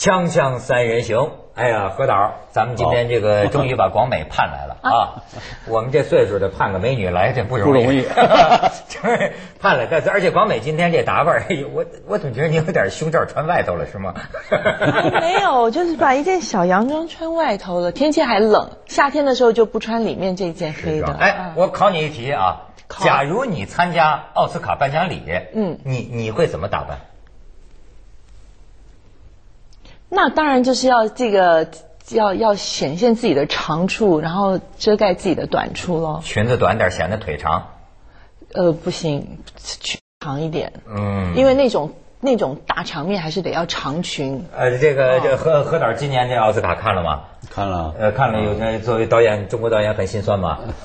锵锵三人行，哎呀，何导，咱们今天这个终于把广美盼来了啊！我们这岁数的盼个美女来，这不容易，不容易，就是盼了。但是而且广美今天这打扮，我我总觉得你有点胸罩穿外头了，是吗？没有，就是把一件小洋装穿外头了。天气还冷，夏天的时候就不穿里面这件黑的。哎，我考你一题啊，假如你参加奥斯卡颁奖礼，嗯，你你会怎么打扮？那当然就是要这个要要显现自己的长处，然后遮盖自己的短处喽。裙子短点显得腿长。呃，不行，裙长一点。嗯，因为那种那种大场面还是得要长裙。呃，这个这何何导今年这奥斯卡看了吗？看了。呃，看了。有作为导演，中国导演很心酸嘛？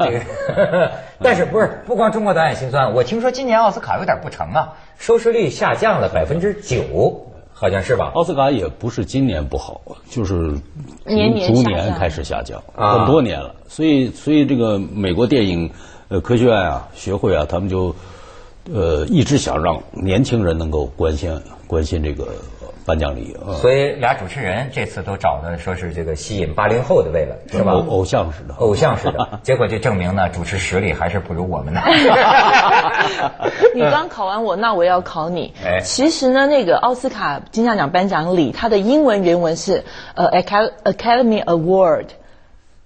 这个，但是不是不光中国导演心酸？我听说今年奥斯卡有点不成啊，收视率下降了百分之九。好像是吧？奥斯卡也不是今年不好，就是年年逐年开始下降，很多年了。所以，所以这个美国电影呃科学院啊学会啊，他们就呃一直想让年轻人能够关心关心这个。颁奖礼，所以俩主持人这次都找的说是这个吸引八零后的为了是吧？偶偶像式的，偶像式的，结果就证明呢，主持实力还是不如我们的。你刚考完我，那我要考你。哎，其实呢，那个奥斯卡金像奖颁奖礼，它的英文原文是呃 Academy Award，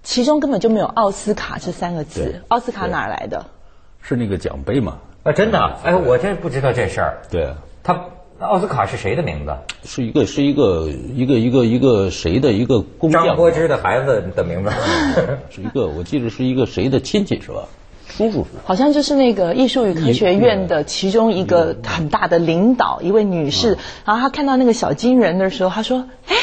其中根本就没有奥斯卡这三个字。奥斯卡哪来的？是那个奖杯吗？啊，真的？哎，我真不知道这事儿。对，他。奥斯卡是谁的名字？是一个是一个一个一个一个谁的一个工匠？张柏芝的孩子的名字，是一个我记得是一个谁的亲戚是吧？叔叔是？好像就是那个艺术与科学院的其中一个很大的领导一位女士，然后她看到那个小金人的时候，她说：“哎。”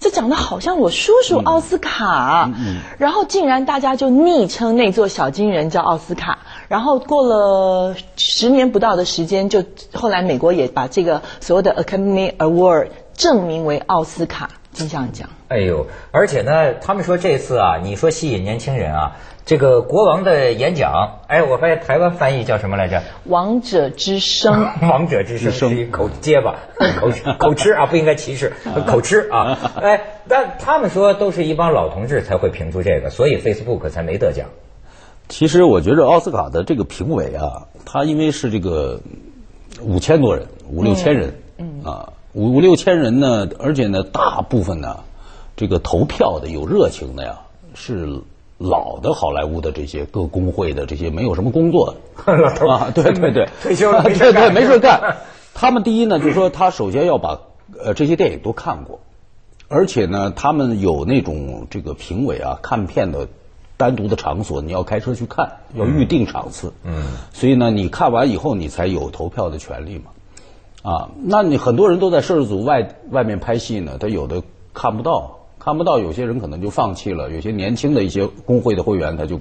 这长得好像我叔叔奥斯卡，然后竟然大家就昵称那座小金人叫奥斯卡。然后过了十年不到的时间，就后来美国也把这个所谓的 Academy Award 证明为奥斯卡金像奖。哎呦，而且呢，他们说这次啊，你说吸引年轻人啊。这个国王的演讲，哎，我发现台湾翻译叫什么来着？王者之声。王者之声是一口结巴，口口吃啊，不应该歧视，口吃啊。哎，但他们说都是一帮老同志才会评出这个，所以 Facebook 才没得奖。其实我觉得奥斯卡的这个评委啊，他因为是这个五千多人，五六千人，嗯啊，五五六千人呢，而且呢，大部分呢，这个投票的有热情的呀，是。老的好莱坞的这些各工会的这些没有什么工作的 啊，对对对，退休了 对对，没事干。他们第一呢，就是说他首先要把呃这些电影都看过，而且呢，他们有那种这个评委啊看片的单独的场所，你要开车去看，要预定场次。嗯，所以呢，你看完以后，你才有投票的权利嘛。啊，那你很多人都在摄制组外外面拍戏呢，他有的看不到。看不到，有些人可能就放弃了。有些年轻的一些工会的会员，他就，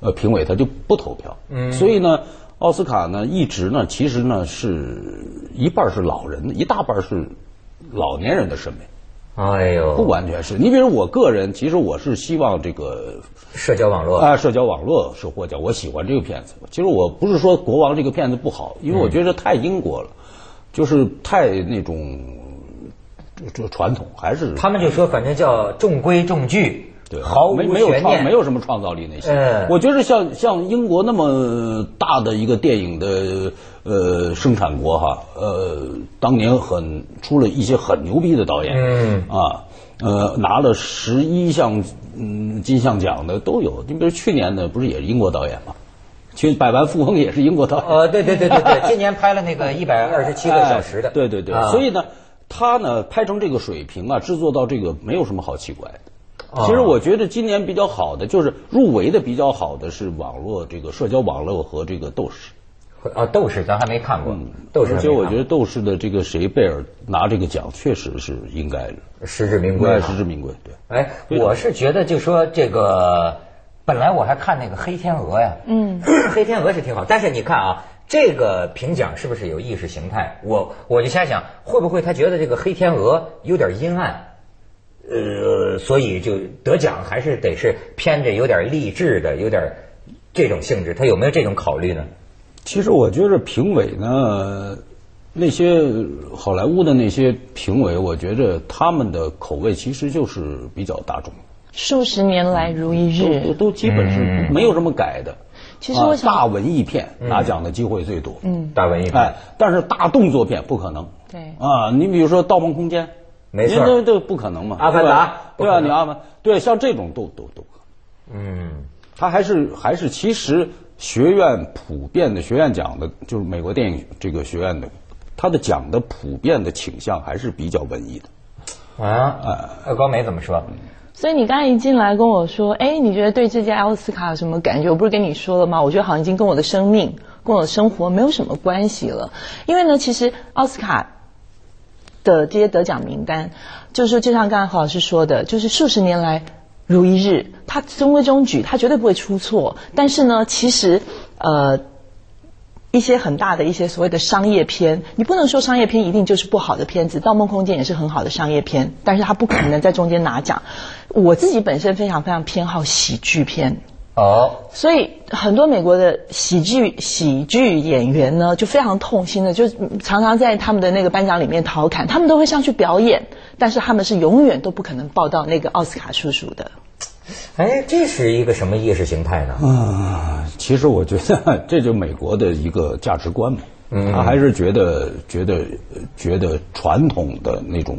呃，评委他就不投票。嗯，所以呢，奥斯卡呢，一直呢，其实呢，是一半是老人，一大半是老年人的审美。哎呦，不完全是。你比如我个人，其实我是希望这个社交网络啊，社交网络是获奖。我喜欢这个片子。其实我不是说国王这个片子不好，因为我觉得太英国了，就是太那种。这传统还是他们就说，反正叫中规中矩，对，毫无没有创没有什么创造力那些。我觉得像像英国那么大的一个电影的呃生产国哈，呃，当年很出了一些很牛逼的导演，嗯啊，呃，拿了十一项嗯金像奖的都有。你比如去年的不是也是英国导演吗？去百万富翁也是英国导演。呃，对对对对对，今年拍了那个 一百二十七个小时的。对对对，所以呢。他呢拍成这个水平啊，制作到这个没有什么好奇怪的。其实我觉得今年比较好的就是入围的比较好的是网络这个社交网络和这个斗士。啊，斗士咱还没看过。斗士，而且我觉得斗士的这个谁贝尔拿这个奖确实是应该的，实至名归。实至名归，对。哎，我是觉得就说这个，本来我还看那个黑天鹅呀，嗯，黑天鹅是挺好，但是你看啊。这个评奖是不是有意识形态？我我就瞎想，会不会他觉得这个黑天鹅有点阴暗，呃，所以就得奖还是得是偏着有点励志的，有点这种性质，他有没有这种考虑呢？其实我觉得评委呢，那些好莱坞的那些评委，我觉得他们的口味其实就是比较大众，数十年来如一都日。都基本是没有什么改的。其实我想啊大文艺片拿奖的机会最多，嗯大文艺片哎，但是大动作片不可能。对啊，你比如说《盗梦空间》，没错这这不可能嘛。阿凡达对啊，你阿凡对像这种都都都可能。嗯，他还是还是其实学院普遍的学院奖的，就是美国电影这个学院的，他的奖的普遍的倾向还是比较文艺的。啊，呃高梅怎么说？所以你刚才一进来跟我说，哎，你觉得对这届奥斯卡有什么感觉？我不是跟你说了吗？我觉得好像已经跟我的生命、跟我的生活没有什么关系了。因为呢，其实奥斯卡的这些得奖名单，就是就像刚才何老师说的，就是数十年来如一日，它中规中矩，它绝对不会出错。但是呢，其实呃。一些很大的一些所谓的商业片，你不能说商业片一定就是不好的片子，《盗梦空间》也是很好的商业片，但是它不可能在中间拿奖。我自己本身非常非常偏好喜剧片，哦，所以很多美国的喜剧喜剧演员呢，就非常痛心的，就常常在他们的那个颁奖里面调侃，他们都会上去表演，但是他们是永远都不可能报到那个奥斯卡叔叔的。哎，这是一个什么意识形态呢？啊，其实我觉得这就美国的一个价值观嘛，他还是觉得觉得觉得传统的那种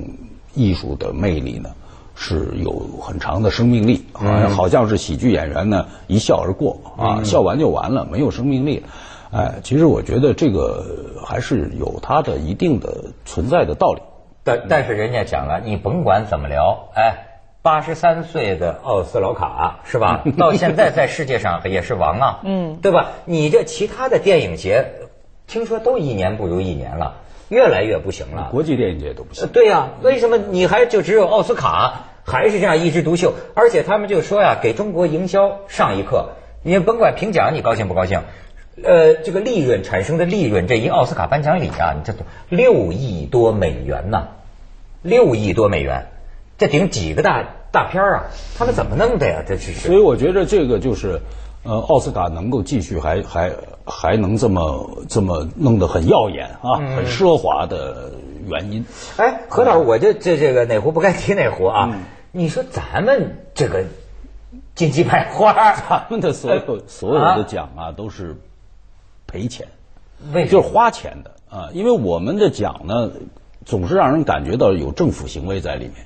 艺术的魅力呢是有很长的生命力，好像好像是喜剧演员呢一笑而过啊，笑完就完了，没有生命力。哎，其实我觉得这个还是有它的一定的存在的道理。但但是人家讲了，你甭管怎么聊，哎，八十三岁的奥斯劳卡是吧？到现在在世界上也是王啊，嗯，对吧？你这其他的电影节，听说都一年不如一年了，越来越不行了。国际电影节都不呃行。对呀、为什么你还就只有奥斯卡还是这样一枝独秀？而且他们就说呀，给中国营销上一课。你甭管评奖你高兴不高兴，呃，这个利润产生的利润，这一奥斯卡颁奖礼啊，你这都六亿多美元呐，六亿多美元，这顶几个大大片儿啊？他们怎么弄的呀？这是所以我觉得这个就是，呃，奥斯卡能够继续还还还能这么这么弄得很耀眼啊，很奢华的原因。哎，何老师，我这这这个哪壶不该提哪壶啊？你说咱们这个金鸡百花，咱们的所有所有的奖啊都是赔钱，为？就是花钱的啊，因为我们的奖呢总是让人感觉到有政府行为在里面，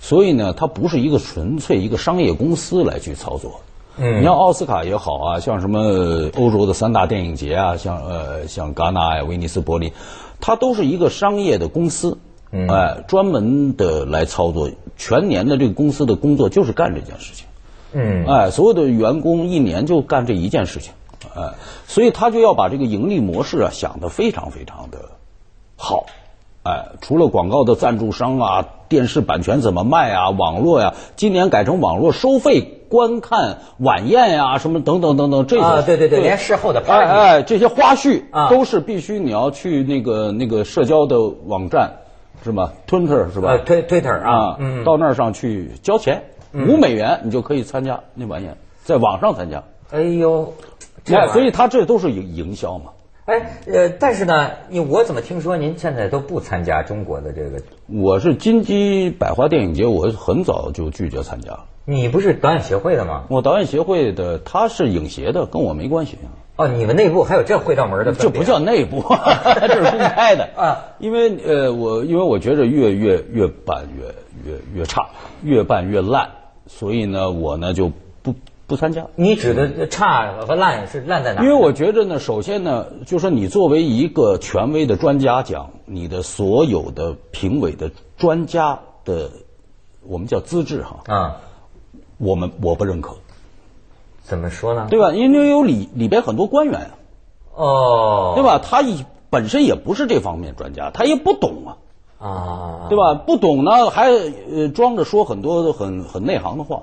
所以呢，它不是一个纯粹一个商业公司来去操作。嗯。你像奥斯卡也好啊，像什么欧洲的三大电影节啊，像呃像戛纳呀、威尼斯、柏林，它都是一个商业的公司，嗯。哎，专门的来操作，全年的这个公司的工作就是干这件事情。嗯。哎，所有的员工一年就干这一件事情，哎，所以他就要把这个盈利模式啊想得非常非常的好，哎，除了广告的赞助商啊，电视版权怎么卖啊，网络呀、今年改成网络收费观看晚宴呀、什么等等等等这些，啊对对对连事后的 party 哎哎，这些花絮啊都是必须你要去那个那个社交的网站是吧？Twitter 是吧？呃推 Twitter 啊到那儿上去交钱，五美元你就可以参加那晚宴，在网上参加。哎呦，这所以他这都是营营销嘛。哎呃，但是呢，你我怎么听说您现在都不参加中国的这个？我是金鸡百花电影节，我很早就拒绝参加了。你不是导演协会的吗？我导演协会的，他是影协的，跟我没关系。哦，你们内部还有这会道门的？这不叫内部，这是公开的啊。因为呃，我因为我觉着越越越办越越越差，越办越烂，所以呢，我呢就不不参加。你指的差和烂是烂在哪儿？因为我觉得呢，首先呢，就说你作为一个权威的专家讲，你的所有的评委的专家的，我们叫资质哈，啊，我们我不认可，怎么说呢？对吧？因为有里里边很多官员啊，哦，对？吧？他一本身也不是这方面专家，他也不懂啊，啊，对吧？不懂呢，还呃装着说很多很很内行的话，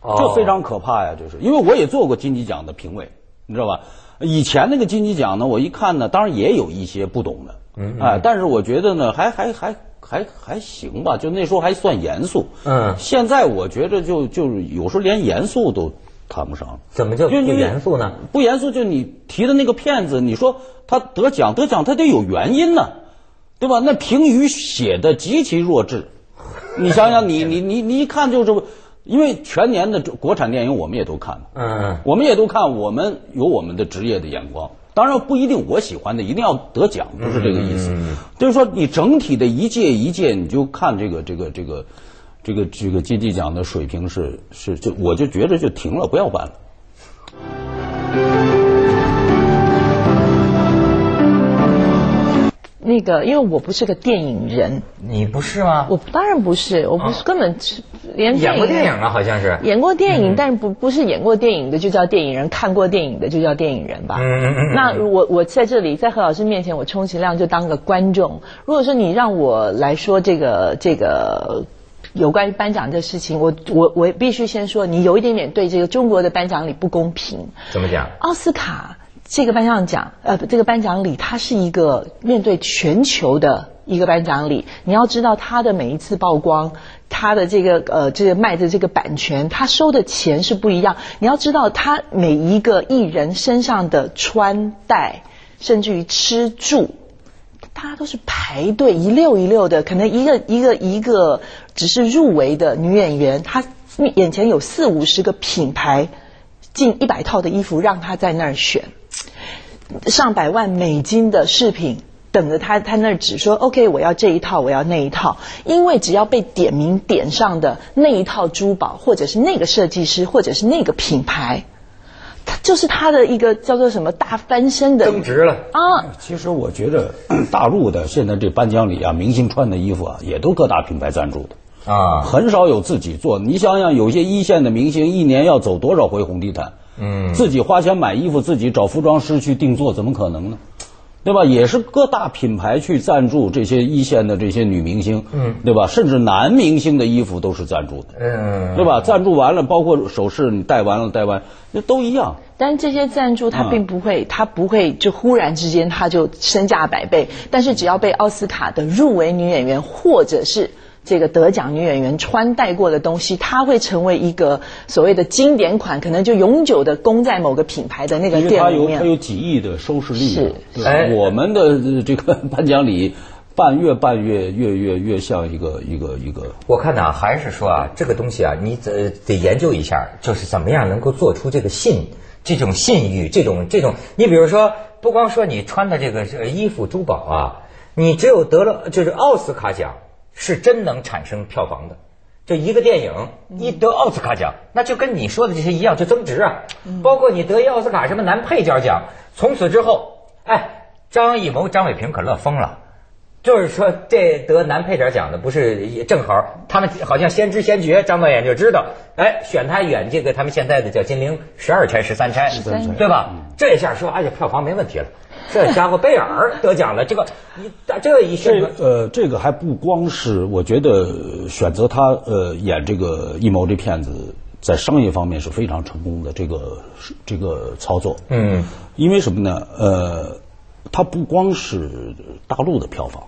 哦这非常可怕呀！就是因为我也做过金鸡奖的评委，你知道吧？以前那个金鸡奖呢，我一看呢，当然也有一些不懂的，嗯哎，但是我觉得呢，还还还还还行吧，就那时候还算严肃。嗯现在我觉着就就是有时候连严肃都谈不上。怎么就不因为严肃呢？不严肃，就你提的那个骗子，你说他得奖得奖，他得有原因呢。对吧？那评语写的极其弱智，你想想，你你你你一看就是，因为全年的国产电影我们也都看，嗯，我们也都看，我们有我们的职业的眼光。当然不一定我喜欢的一定要得奖，不是这个意思。就是说，你整体的一届一届，你就看这个这个这个这个这个金鸡奖的水平是是就我就觉得就停了，不要办了。那个，因为我不是个电影人，你不是吗？我当然不是，我不是根本连演过电影啊，好像是演过电影，但是不不是演过电影的就叫电影人，看过电影的就叫电影人吧？嗯嗯嗯。那我我在这里在何老师面前，我充其量就当个观众。如果说你让我来说这个这个有关于颁奖这事情，我我我必须先说，你有一点点对这个中国的颁奖礼不公平。怎么讲？奥斯卡。这个颁奖奖，呃，这个颁奖礼，它是一个面对全球的一个颁奖礼。你要知道，它的每一次曝光，它的这个呃，这个卖的这个版权，它收的钱是不一样。你要知道，它每一个艺人身上的穿戴，甚至于吃住，大家都是排队一溜一溜的。可能一个一个一个只是入围的女演员，她眼前有四五十个品牌，近一百套的衣服让她在那儿选。上百万美金的饰品等着他，他那儿只说 OK，我要这一套，我要那一套。因为只要被点名点上的那一套珠宝，或者是那个设计师，或者是那个品牌，他就是他的一个叫做什么大翻身的增值了啊。其实我觉得大陆的现在这颁奖礼啊，明星穿的衣服啊，也都各大品牌赞助的啊，很少有自己做。你想想，有些一线的明星一年要走多少回红地毯？嗯，自己花钱买衣服，自己找服装师去定做，怎么可能呢？对吧？也是各大品牌去赞助这些一线的这些女明星，嗯，对吧？甚至男明星的衣服都是赞助的，嗯，对吧？赞助完了，包括首饰你戴完了戴完，那都一样。但这些赞助他并不会，他不会就忽然之间他就身价百倍。但是只要被奥斯卡的入围女演员或者是。这个得奖女演员穿戴过的东西，它会成为一个所谓的经典款，可能就永久的供在某个品牌的那个店里面。它有几亿的收视率。是，哎，我们的这个颁奖礼办越办越越越越像一个一个一个。我看呢，还是说啊，这个东西啊，你得得研究一下，就是怎么样能够做出这个信这种信誉，这种这种。你比如说，不光说你穿的这个衣服珠宝啊，你只有得了就是奥斯卡奖。是真能产生票房的，就一个电影一得奥斯卡奖，那就跟你说的这些一样，就增值啊。包括你得一奥斯卡什么男配角奖，从此之后，哎，张艺谋、张伟平可乐疯了。就是说，这得男配角奖的不是正好，他们好像先知先觉，张导演就知道，哎，选他演这个他们现在的叫《金陵十二钗》《十三钗》，对吧？这下说，哎呀，票房没问题了。这家伙贝尔得奖了，这个一这一选呃，这个还不光是，我觉得选择他呃演这个艺谋这片子，在商业方面是非常成功的这个这个操作。嗯，因为什么呢？呃，他不光是大陆的票房，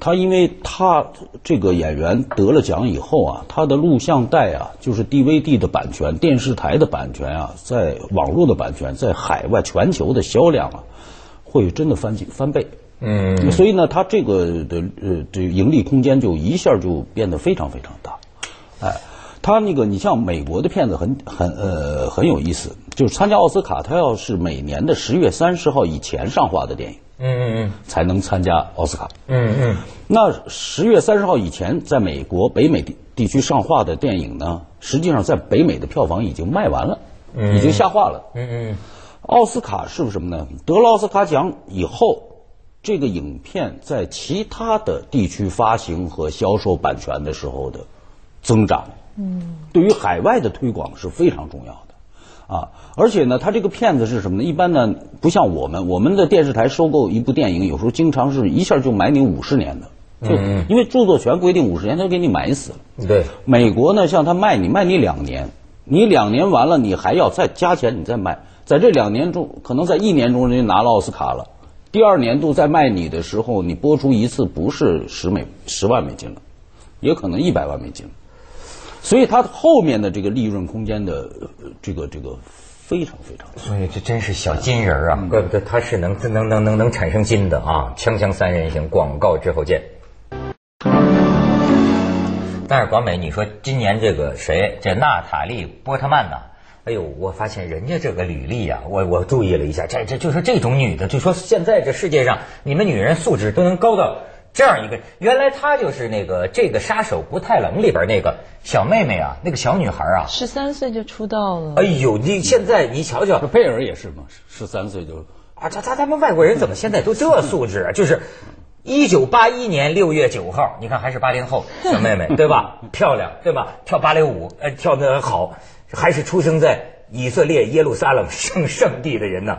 它因为他这个演员得了奖以后啊，他的录像带啊，就是 DVD 的版权、电视台的版权啊，在网络的版权，在海外全球的销量啊。会真的翻几翻倍，嗯，所以呢，它这个的呃，这盈利空间就一下就变得非常非常大，哎，它那个你像美国的片子很很呃很有意思，就是参加奥斯卡，他要是每年的十月三十号以前上画的电影，嗯嗯嗯，才能参加奥斯卡，嗯嗯，那十月三十号以前在美国北美地地区上画的电影呢，实际上在北美的票房已经卖完了，已经下画了，嗯嗯。奥斯卡是不是什么呢？得了奥斯卡奖以后，这个影片在其他的地区发行和销售版权的时候的增长，嗯，对于海外的推广是非常重要的啊。而且呢，他这个骗子是什么呢？一般呢，不像我们，我们的电视台收购一部电影，有时候经常是一下就买你五十年的，就因为著作权规定五十年，他就给你买死了。对，美国呢，像他卖你卖你两年，你两年完了，你还要再加钱，你再卖。在这两年中，可能在一年中人家拿了奥斯卡了，第二年度再卖你的时候，你播出一次不是十美十万美金了，也可能一百万美金，所以它后面的这个利润空间的这个这个非常非常。所以这真是小金人啊，怪不得他是能能能能能产生金的啊！锵锵三人行，广告之后见。但是广美，你说今年这个谁，这娜塔莉波特曼呐？哎呦，我发现人家这个履历啊，我我注意了一下，这这就是这种女的，就说现在这世界上，你们女人素质都能高到这样一个。原来她就是那个这个杀手不太冷里边那个小妹妹啊，那个小女孩啊，十三岁就出道了。哎呦，你现在你瞧瞧，贝尔也是嘛，十三岁就啊，他他他们外国人怎么现在都这素质啊？就是一九八一年六月九号，你看还是八零后小妹妹 对吧？漂亮对吧？跳芭蕾舞，呃，跳的好。还是出生在以色列耶路撒冷 圣圣地的人呢，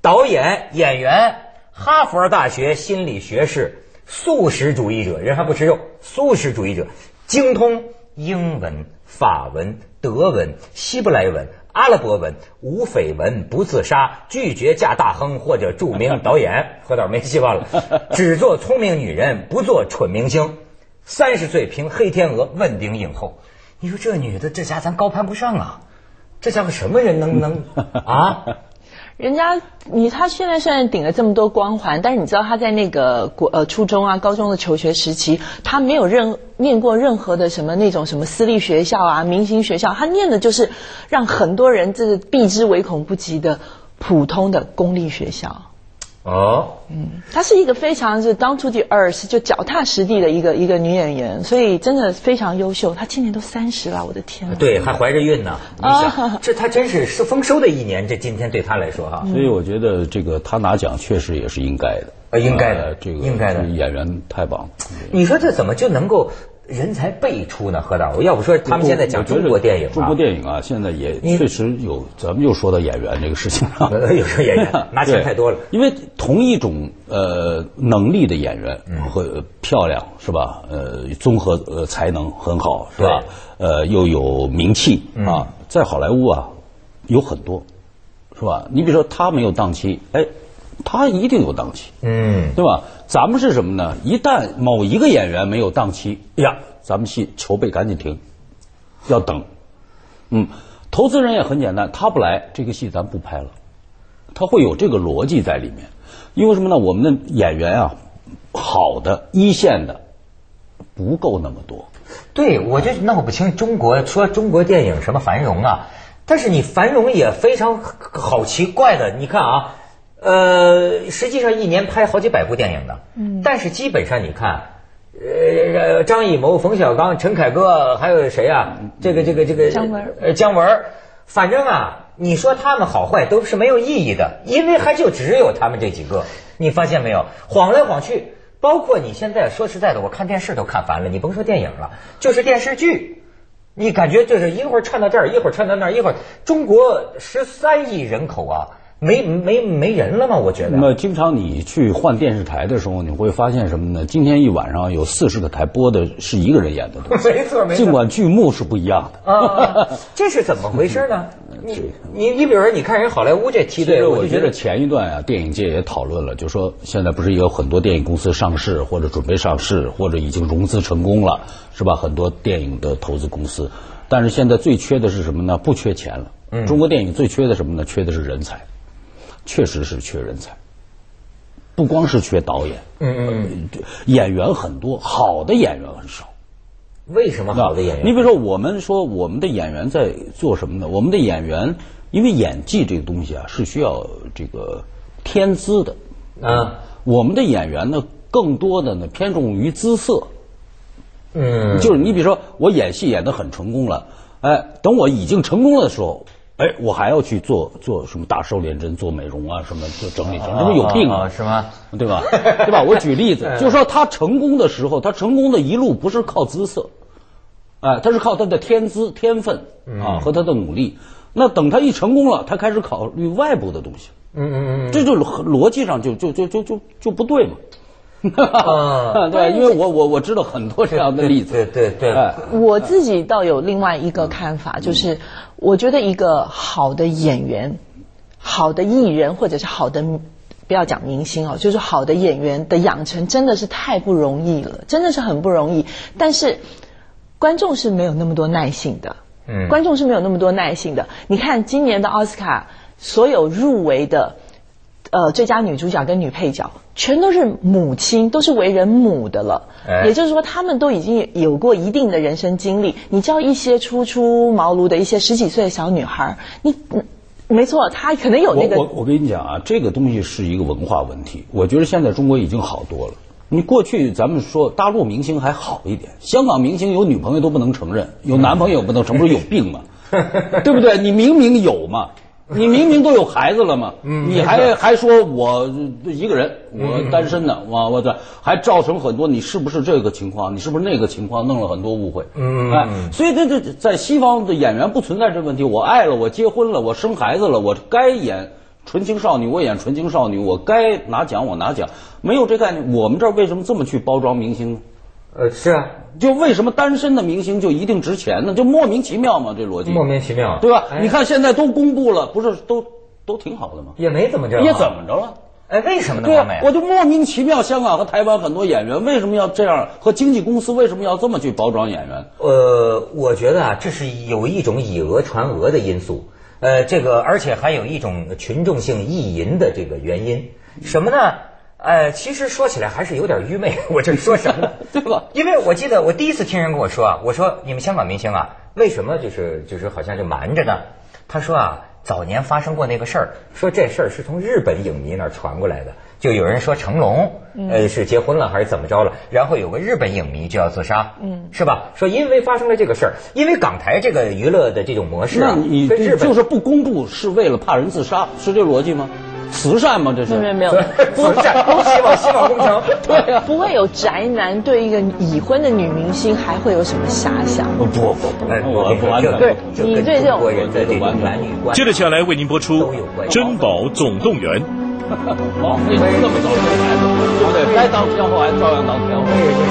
导演、演员，哈佛大学心理学士，素食主义者，人还不吃肉，素食主义者，精通英文、法文、德文、希伯来文、阿拉伯文，无绯闻，不自杀，拒绝嫁大亨或者著名导演，何导没希望了，只做聪明女人，不做蠢明星。三十岁凭《黑天鹅》问鼎影后。你说这女的，这家咱高攀不上啊！这家伙什么人能能啊？人家你他现在虽然顶了这么多光环，但是你知道他在那个国呃初中啊、高中的求学时期，他没有任念过任何的什么那种什么私立学校啊、明星学校，他念的就是让很多人这个避之唯恐不及的普通的公立学校。哦，嗯，她是一个非常是 down to the earth 就脚踏实地的一个一个女演员，所以真的非常优秀。她今年都三十了，我的天！对，还怀着孕呢。你想，这她真是是丰收的一年。这今天对她来说哈，所以我觉得这个她拿奖确实也是应该的。呃，应该的，这个应该的演员太棒。你说这怎么就能够？人才辈出呢，何导。要不说他们现在讲中国电影，中国电影啊，现在也确实有。咱们又说到演员这个事情了，有时候演员 拿钱太多了。因为同一种呃能力的演员和漂亮是吧？呃，综合呃才能很好是吧？呃，又有名气啊，在好莱坞啊有很多是吧？你比如说他没有档期，哎，他一定有档期，嗯，对吧？咱们是什么呢？一旦某一个演员没有档期呀，咱们戏筹备赶紧停，要等。嗯，投资人也很简单，他不来，这个戏咱不拍了。他会有这个逻辑在里面，因为什么呢？我们的演员啊，好的一线的不够那么多。对，我就弄不清中国说中国电影什么繁荣啊，但是你繁荣也非常好奇怪的，你看啊。呃，实际上一年拍好几百部电影的，嗯，但是基本上你看，呃，张艺谋、冯小刚、陈凯歌，还有谁啊？这个、这个、这个姜文，呃，姜文，反正啊，你说他们好坏都是没有意义的，因为还就只有他们这几个，你发现没有？晃来晃去，包括你现在说实在的，我看电视都看烦了，你甭说电影了，就是电视剧，你感觉就是一会儿串到这儿，一会儿串到那儿，一会儿中国十三亿人口啊。没没没人了吗？我觉得。那么经常你去换电视台的时候，你会发现什么呢？今天一晚上有四十个台播的是一个人演的，没错没错。尽管剧目是不一样的。啊，这是怎么回事呢？你你你，比如说，你看人好莱坞这梯队，我觉得前一段啊，电影界也讨论了，就说现在不是有很多电影公司上市，或者准备上市，或者已经融资成功了，是吧？很多电影的投资公司，但是现在最缺的是什么呢？不缺钱了。嗯。中国电影最缺的什么呢？缺的是人才。确实是缺人才，不光是缺导演，嗯嗯，演员很多，好的演员很少。为什么好的演员？你比如说，我们说我们的演员在做什么呢？我们的演员，因为演技这个东西啊，是需要这个天资的啊。我们的演员呢，更多的呢偏重于姿色。嗯，就是你比如说，我演戏演的很成功了，哎，等我已经成功了的时候。哎，我还要去做做什么大瘦脸针、做美容啊，什么做整理整理，这不有病啊，是吗？对吧？对吧？我举例子，就是说他成功的时候，他成功的一路不是靠姿色，哎，他是靠他的天资、天分啊和他的努力。那等他一成功了，他开始考虑外部的东西，嗯嗯嗯，这就逻辑上就就就就就就不对嘛。对，因为我我我知道很多这样的例子。对对对。我自己倒有另外一个看法，就是我觉得一个好的演员、好的艺人或者是好的，不要讲明星哦，就是好的演员的养成真的是太不容易了，真的是很不容易。但是观众是没有那么多耐性的。嗯，观众是没有那么多耐性的。你看今年的奥斯卡，所有入围的，呃，最佳女主角跟女配角，全都是母亲，都是为人母的了。也就是说，他们都已经有过一定的人生经历。你叫一些初出茅庐的一些十几岁的小女孩，你，没错，她可能有那个。我我跟你讲啊，这个东西是一个文化问题。我觉得现在中国已经好多了。你过去咱们说大陆明星还好一点，香港明星有女朋友都不能承认，有男朋友不能承认，不是有病吗？对不对？你明明有嘛，你明明都有孩子了嘛，你还还说我一个人，我单身呢，我我这还造成很多，你是不是这个情况？你是不是那个情况？弄了很多误会。嗯，哎，所以这这在西方的演员不存在这问题。我爱了，我结婚了，我生孩子了，我该演。纯情少女，我演纯情少女，我该拿奖我拿奖，没有这概念。我们这儿为什么这么去包装明星呢？呃，是啊，就为什么单身的明星就一定值钱呢？就莫名其妙嘛，这逻辑。莫名其妙，对吧？你看现在都公布了，不是都都挺好的吗？也没怎么着，也怎么着了？哎，为什么呢？对啊，我就莫名其妙，香港和台湾很多演员为什么要这样？和经纪公司为什么要这么去包装演员？呃，我觉得啊，这是有一种以讹传讹的因素。呃，这个而且还有一种群众性意淫的这个原因，什么呢？呃，其实说起来还是有点愚昧。我这说什么？对吧？因为我记得我第一次听人跟我说啊，我说你们香港明星啊，为什么就是就是好像就瞒着呢？他说啊，早年发生过那个事儿，说这事儿是从日本影迷那儿传过来的。就有人说成龙，呃，是结婚了还是怎么着了？然后有个日本影迷就要自杀，嗯，是吧？说因为发生了这个事儿，因为港台这个娱乐的这种模式，那你就是不公布是为了怕人自杀，是这逻辑吗？慈善吗？这是没有没有，慈善，希望希望工程，对呀，不会有宅男对一个已婚的女明星还会有什么遐想？不不不，我不完全对，你对这种男女关接着下来为您播出《珍宝总动员》。好，那这么早生孩子，对不对？该当天后还照样当天后。